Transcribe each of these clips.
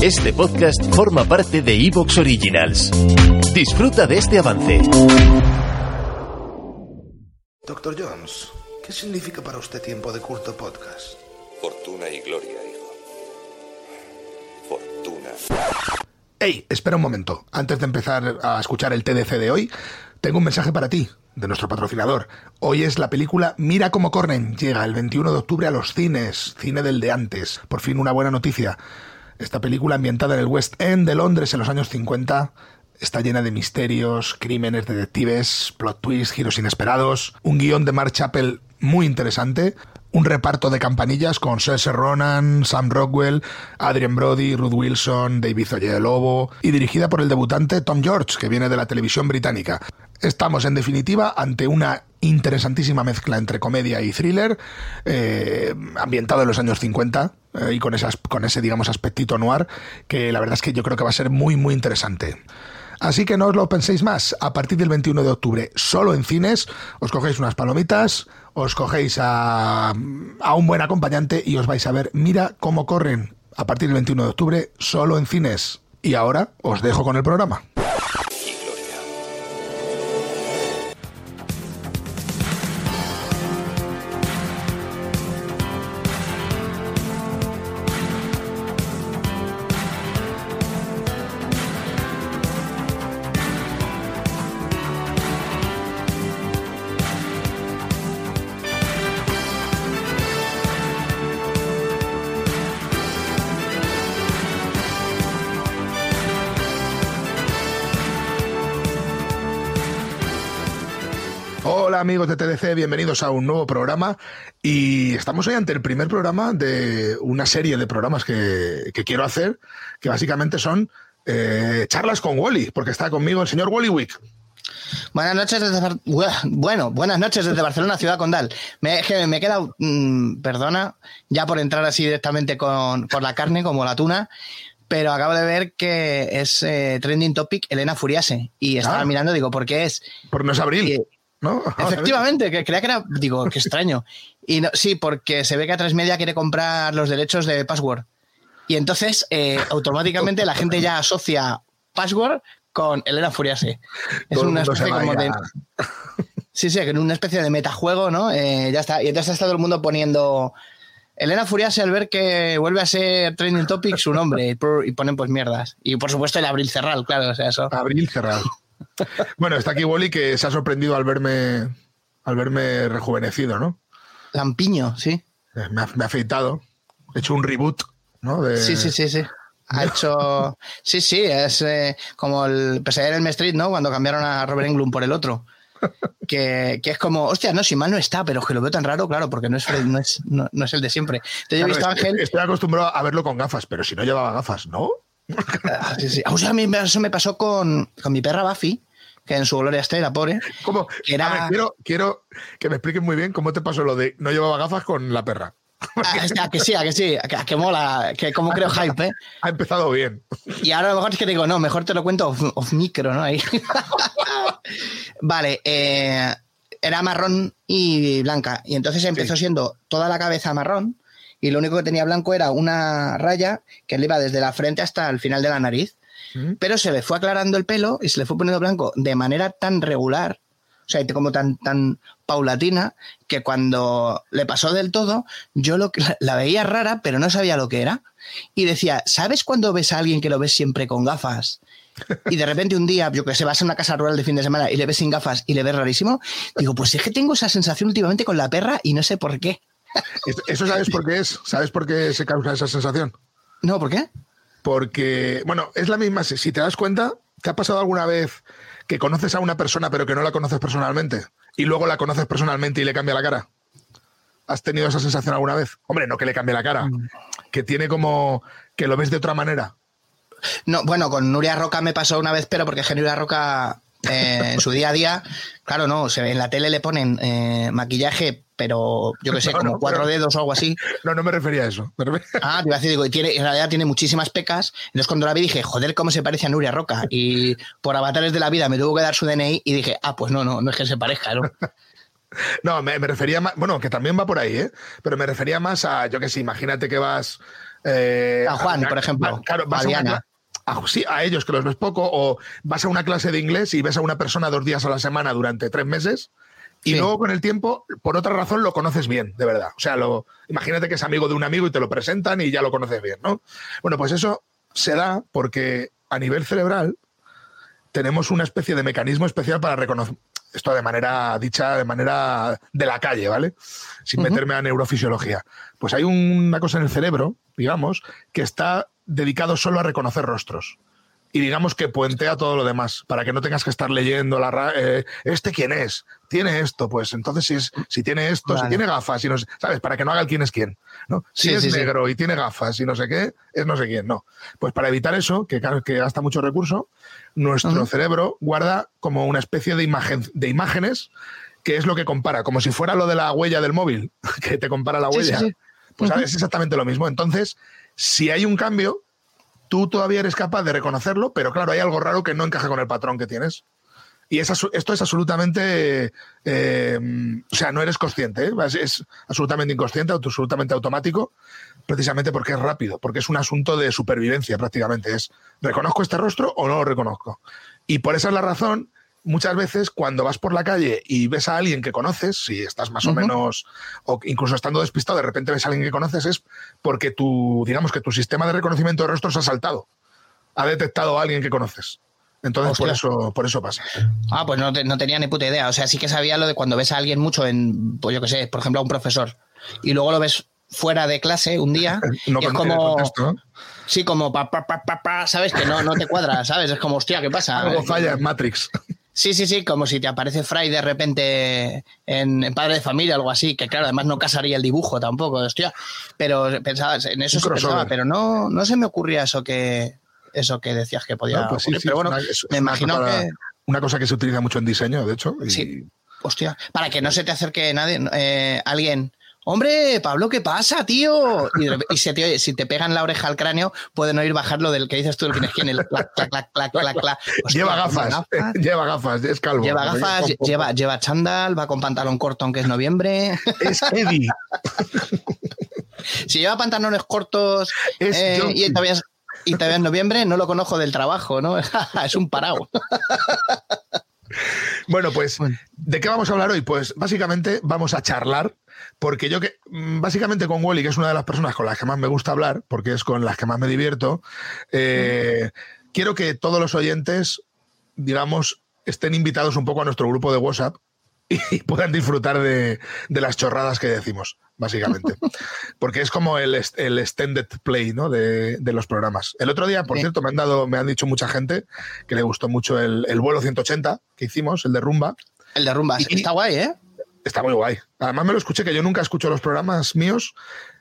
Este podcast forma parte de Evox Originals. Disfruta de este avance. Doctor Jones, ¿qué significa para usted tiempo de culto podcast? Fortuna y gloria, hijo. Fortuna. Hey, espera un momento. Antes de empezar a escuchar el TDC de hoy, tengo un mensaje para ti, de nuestro patrocinador. Hoy es la película Mira cómo corren. Llega el 21 de octubre a los cines, cine del de antes. Por fin una buena noticia. Esta película ambientada en el West End de Londres en los años 50 está llena de misterios, crímenes, detectives, plot twists, giros inesperados, un guion de Mark Chappell muy interesante, un reparto de campanillas con Saoirse Ronan, Sam Rockwell, Adrian Brody, Ruth Wilson, David Lobo y dirigida por el debutante Tom George, que viene de la televisión británica. Estamos, en definitiva, ante una interesantísima mezcla entre comedia y thriller, eh, ambientado en los años 50 eh, y con, esas, con ese, digamos, aspectito noir, que la verdad es que yo creo que va a ser muy, muy interesante. Así que no os lo penséis más, a partir del 21 de octubre, solo en cines, os cogéis unas palomitas, os cogéis a, a un buen acompañante y os vais a ver, mira cómo corren, a partir del 21 de octubre, solo en cines. Y ahora os dejo con el programa. Hola amigos de TDC, bienvenidos a un nuevo programa y estamos hoy ante el primer programa de una serie de programas que, quiero hacer, que básicamente son eh, charlas con Wally, porque está conmigo el señor Wally Wick. Buenas noches desde bueno, buenas noches desde Barcelona, Ciudad Condal. Me, me he quedado, mm, perdona, ya por entrar así directamente con, por la carne, como la tuna, pero acabo de ver que es eh, trending topic Elena Furiase y estaba ah. mirando, digo, ¿por qué es? Porque no es abril. ¿No? Efectivamente, que creía que era, digo, qué extraño. Y no, sí, porque se ve que a Media quiere comprar los derechos de Password. Y entonces, eh, automáticamente la gente ya asocia Password con Elena Furiase. Es una especie como de. Sí, sí, una especie de metajuego, ¿no? Eh, ya está. Y entonces está todo el mundo poniendo. Elena Furiase al ver que vuelve a ser trending topic su nombre y ponen pues mierdas. Y por supuesto el Abril Cerral, claro, o sea, eso. Abril Cerral. Bueno, está aquí Wally que se ha sorprendido al verme, al verme rejuvenecido, ¿no? Lampiño, sí. Eh, me ha, afeitado. He hecho un reboot, ¿no? Sí, sí, sí, sí. Ha hecho. Sí, sí, es eh, como el Pesadilla en el Street, ¿no? Cuando cambiaron a Robert Englund por el otro. Que, es como, hostia, no, si mal no está, pero que lo veo tan raro, claro, porque no es, no es, no, es el de siempre. Entonces, yo he visto Ángel. Estoy acostumbrado a verlo con gafas, pero si no llevaba gafas, ¿no? Ah, sí, sí. O sea, a mí eso me pasó con, con mi perra Buffy, que en su gloria esté, la pobre. ¿Cómo? quiero, quiero que me expliquen muy bien cómo te pasó lo de no llevaba gafas con la perra. Ah, que sí, a que sí, a que, mola, que como creo hype, ¿eh? Ha empezado bien. Y ahora a lo mejor es que digo, no, mejor te lo cuento off, micro, ¿no? Ahí. vale, eh, era marrón y blanca. Y entonces empezó siendo toda la cabeza marrón y lo único que tenía blanco era una raya que le iba desde la frente hasta el final de la nariz. Pero se le fue aclarando el pelo y se le fue poniendo blanco de manera tan regular, o sea, como tan, tan paulatina, que cuando le pasó del todo, yo lo, la veía rara, pero no sabía lo que era. Y decía, ¿sabes cuando ves a alguien que lo ves siempre con gafas? Y de repente un día, yo que sé, vas a una casa rural de fin de semana y le ves sin gafas y le ves rarísimo, digo, pues es que tengo esa sensación últimamente con la perra y no sé por qué. ¿Eso sabes por qué es? ¿Sabes por qué se causa esa sensación? No, ¿por qué? Porque, bueno, es la misma. Si te das cuenta, ¿te ha pasado alguna vez que conoces a una persona pero que no la conoces personalmente? Y luego la conoces personalmente y le cambia la cara. ¿Has tenido esa sensación alguna vez? Hombre, no que le cambie la cara, mm. que tiene como que lo ves de otra manera. No, bueno, con Nuria Roca me pasó una vez, pero porque Nuria Roca eh, en su día a día, claro, no, se, en la tele le ponen eh, maquillaje pero yo que sé, como cuatro dedos o algo así. No, no me refería a eso. Ah, te iba a decir, digo, y tiene, en realidad tiene muchísimas pecas. Entonces cuando la vi dije, joder, cómo se parece a Nuria Roca. Y por avatares de la vida me tuvo que dar su DNI y dije, ah, pues no, no, no es que se parezca, ¿no? no, me, refería más, bueno, que también va por ahí, ¿eh? Pero me refería más a, yo que sé, imagínate que vas Eh, San Juan, a- por ejemplo, Claro, vas a a, una a- sí, a ellos que los ves poco, o vas a una clase de inglés y ves a una persona dos días a la semana durante tres meses. Y Sí. luego con el tiempo, por otra razón, lo conoces bien, de verdad. O sea, lo, imagínate que es amigo de un amigo y te lo presentan y ya lo conoces bien, ¿no? Bueno, pues eso se da porque a nivel cerebral tenemos una especie de mecanismo especial para reconocer, esto de manera dicha, de manera de la calle, ¿vale? Sin meterme a neurofisiología. Pues hay una cosa en el cerebro, digamos, que está dedicado solo a reconocer rostros. Y digamos que puentea todo lo demás, para que no tengas que estar leyendo la ra- eh, ¿este quién es? ¿Tiene esto? Pues entonces si, es, si tiene esto, si tiene gafas, si no, ¿sabes? Para que no haga el quién es quién. ¿no? Si Sí, es sí, sí. negro y tiene gafas y no sé qué, es no sé quién. No. Pues para evitar eso, que, claro, que gasta mucho recurso, nuestro cerebro guarda como una especie de, imagen, de imágenes que es lo que compara, como si fuera lo de la huella del móvil, que te compara la huella. Pues Ujú. es exactamente lo mismo. Entonces, si hay un cambio, tú todavía eres capaz de reconocerlo, pero claro, hay algo raro que no encaja con el patrón que tienes. Y es esto es absolutamente, eh, o sea, no eres consciente, ¿eh? es, es absolutamente inconsciente, absolutamente automático, precisamente porque es rápido, porque es un asunto de supervivencia prácticamente. Es, ¿reconozco este rostro o no lo reconozco? Y por esa es la razón, muchas veces cuando vas por la calle y ves a alguien que conoces, si estás más o menos, o incluso estando despistado, de repente ves a alguien que conoces, es porque tu, digamos que tu sistema de reconocimiento de rostros ha saltado, ha detectado a alguien que conoces. Entonces, por eso, por eso pasa. Ah, pues no, te- no tenía ni puta idea. O sea, sí que sabía lo de cuando ves a alguien mucho en, pues yo qué sé, por ejemplo, a un profesor, y luego lo ves fuera de clase un día, No y es como, contexto, ¿no? sí, como pa, pa, pa, pa, pa, ¿sabes? Que no, no te cuadra, ¿sabes? Es como, hostia, ¿qué pasa? Algo falla en Matrix. Sí, sí, sí, como si te aparece Fry de repente en, en Padre de Familia, algo así, que claro, además no casaría el dibujo tampoco, hostia. Pero pensabas, en eso sí pensaba, pero no, no se me ocurría eso que eso que decías que podía No, pues sí, ocurrir. sí, pero bueno, una- es- es me imagino que Una cosa que se utiliza mucho en diseño, de hecho. y- Sí. Hostia, para que no se te acerque nadie, eh, alguien. Hombre, Pablo, ¿qué pasa, tío? Y, se te oye- si te pegan la oreja al cráneo, pueden oír bajar lo del que dices tú, el quién es quién, el clac, clac, clac, clac, clac, clac. Hostia, lleva gafas, gafas, lleva gafas, es calvo. Lleva gafas, lle- lleva, lleva chándal, va con pantalón corto aunque es noviembre. Es Eddie. Si lleva pantalones cortos Es eh, y todavía es, y todavía es noviembre, no lo conozco del trabajo, ¿no? es un parado. Bueno, pues. ¿de qué vamos a hablar hoy? Pues básicamente vamos a charlar, porque yo que, básicamente con Wally, que es una de las personas con las que más me gusta hablar, porque es con las que más me divierto, eh, quiero que todos los oyentes, digamos, estén invitados un poco a nuestro grupo de WhatsApp y puedan disfrutar de, de las chorradas que decimos, básicamente. Porque es como el, el extended play ¿no? de, de los programas. El otro día, por Sí. cierto, me han, dado, me han dicho mucha gente que le gustó mucho el, el vuelo 180 que hicimos, el de Rumba. El de rumbas. Y- Está guay, ¿eh? Está muy guay. Además me lo escuché, que yo nunca escucho los programas míos.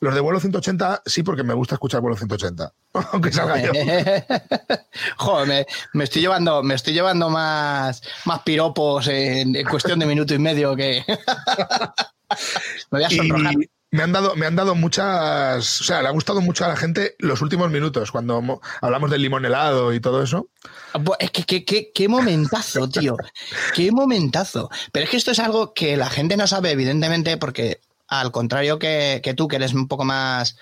Los de vuelo 180 sí, porque me gusta escuchar vuelo 180. Aunque salga yo. Joder, me, me estoy llevando, me estoy llevando más, más piropos en, en cuestión de minuto y medio que. me voy a sonrojar. Y me han dado, me han dado muchas. O sea, le ha gustado mucho a la gente los últimos minutos, cuando mo- hablamos del limón helado y todo eso. Bu- Es que qué, qué- qué momentazo, tío. Qué momentazo. Pero es que esto es algo que la gente no sabe, evidentemente, porque al contrario que, que tú, que eres un poco más,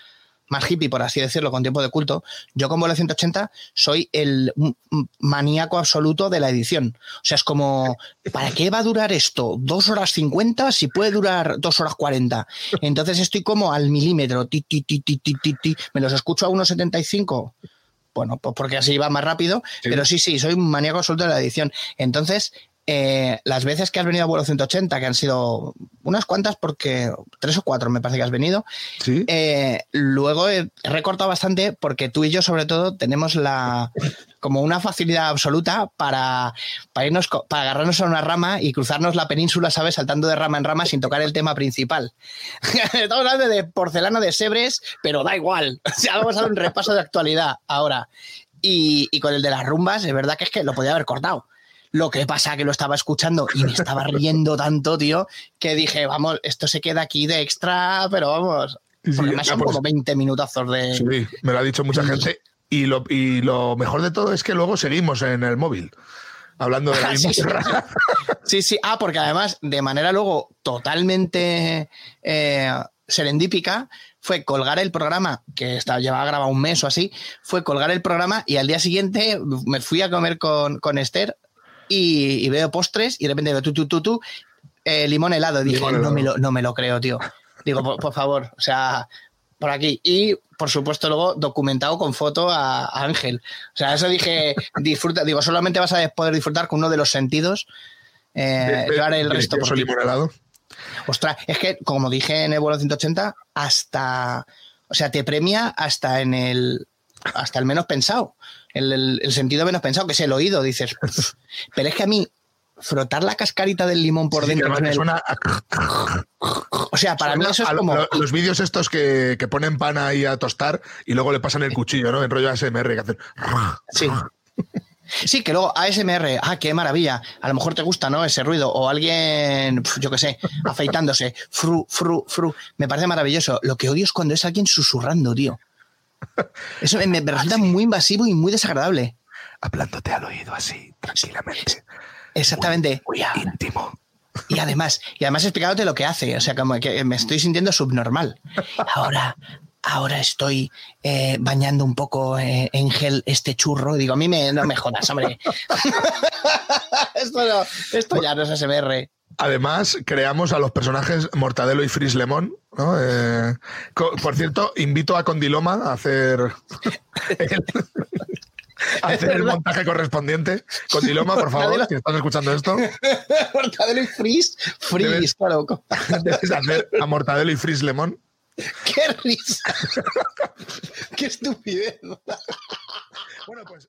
más hippie, por así decirlo, con tiempo de culto, yo con vuelo 180 soy el maníaco absoluto de la edición. O sea, es como, ¿para qué va a durar esto? ¿Dos horas 50 si puede durar dos horas 40? Entonces estoy como al milímetro, ti, ti, ti, ti, ti, ti, ti. me los escucho a 1,75 bueno, pues porque así va más rápido, Sí. pero sí, sí, soy un maníaco absoluto de la edición. Entonces, eh, las veces que has venido a vuelo 180, que han sido unas cuantas, porque tres o cuatro me parece que has venido, Sí. eh, luego he recortado bastante porque tú y yo, sobre todo, tenemos la como una facilidad absoluta para, para irnos para agarrarnos a una rama y cruzarnos la península, ¿sabes? Saltando de rama en rama sin tocar el tema principal. Estamos hablando de porcelana de Sebres, pero da igual. O sea, vamos a dar un repaso de actualidad ahora. Y, y con el de las rumbas, es verdad que es que lo podía haber cortado. Lo que pasa que lo estaba escuchando y me estaba riendo tanto, tío, que dije, vamos, esto se queda aquí de extra, pero vamos. Sí, me son pues, como 20 minutazos de. Sí, me lo ha dicho mucha gente. Y lo, y lo mejor de todo es que luego seguimos en el móvil. Hablando de la misma sí. Sí, sí. Ah, porque además, de manera luego totalmente eh, serendípica fue colgar el programa, que estaba, llevaba grabado un mes o así, fue colgar el programa y al día siguiente me fui a comer con, con Esther y, veo postres y de repente veo tú, tú, tú, tú, eh, limón helado. dije, no, me lo, no me lo creo, tío. Digo, por, favor, o sea, por aquí. Y, por supuesto, luego documentado con foto a, Ángel. O sea, eso dije, disfruta, digo, solamente vas a poder disfrutar con uno de los sentidos. Eh, el resto. Por limón helado? Ostras, es que, como dije en el vuelo 180, hasta, o sea, te premia hasta en el, hasta el menos pensado, el, sentido menos pensado, que es el oído, dices. Pero es que a mí, frotar la cascarita del limón por dentro. O sea, para mí eso es como. Los vídeos estos que, ponen pan ahí a tostar y luego le pasan el cuchillo, ¿no? En rollo ASMR que hacen. Sí. Sí, que luego ASMR, ah, qué maravilla. A lo mejor te gusta, ¿no? Ese ruido. O alguien, yo qué sé, afeitándose. Fru, fru, fru. Me parece maravilloso. Lo que odio es cuando es alguien susurrando, tío. Eso me, resulta muy invasivo y muy desagradable. Hablándote al oído así, tranquilamente. Exactamente. Muy, íntimo. Y además, y además explicándote lo que hace, o sea, como que me estoy sintiendo subnormal. Ahora, ahora estoy eh, bañando un poco eh, en gel este churro. Digo, a mí me, no me jodas, hombre. esto, esto ya no es SMR. Además, creamos a los personajes Mortadelo y Fris Eh, por cierto, invito a Condiloma a hacer hacer el montaje correspondiente. Condiloma, por favor, si estás escuchando esto. Mortadelo y Fris, Fris, claro. Debes hacer a Mortadelo y Fris Lemon. ¡Qué risa! ¡Qué estupidez! bueno, pues.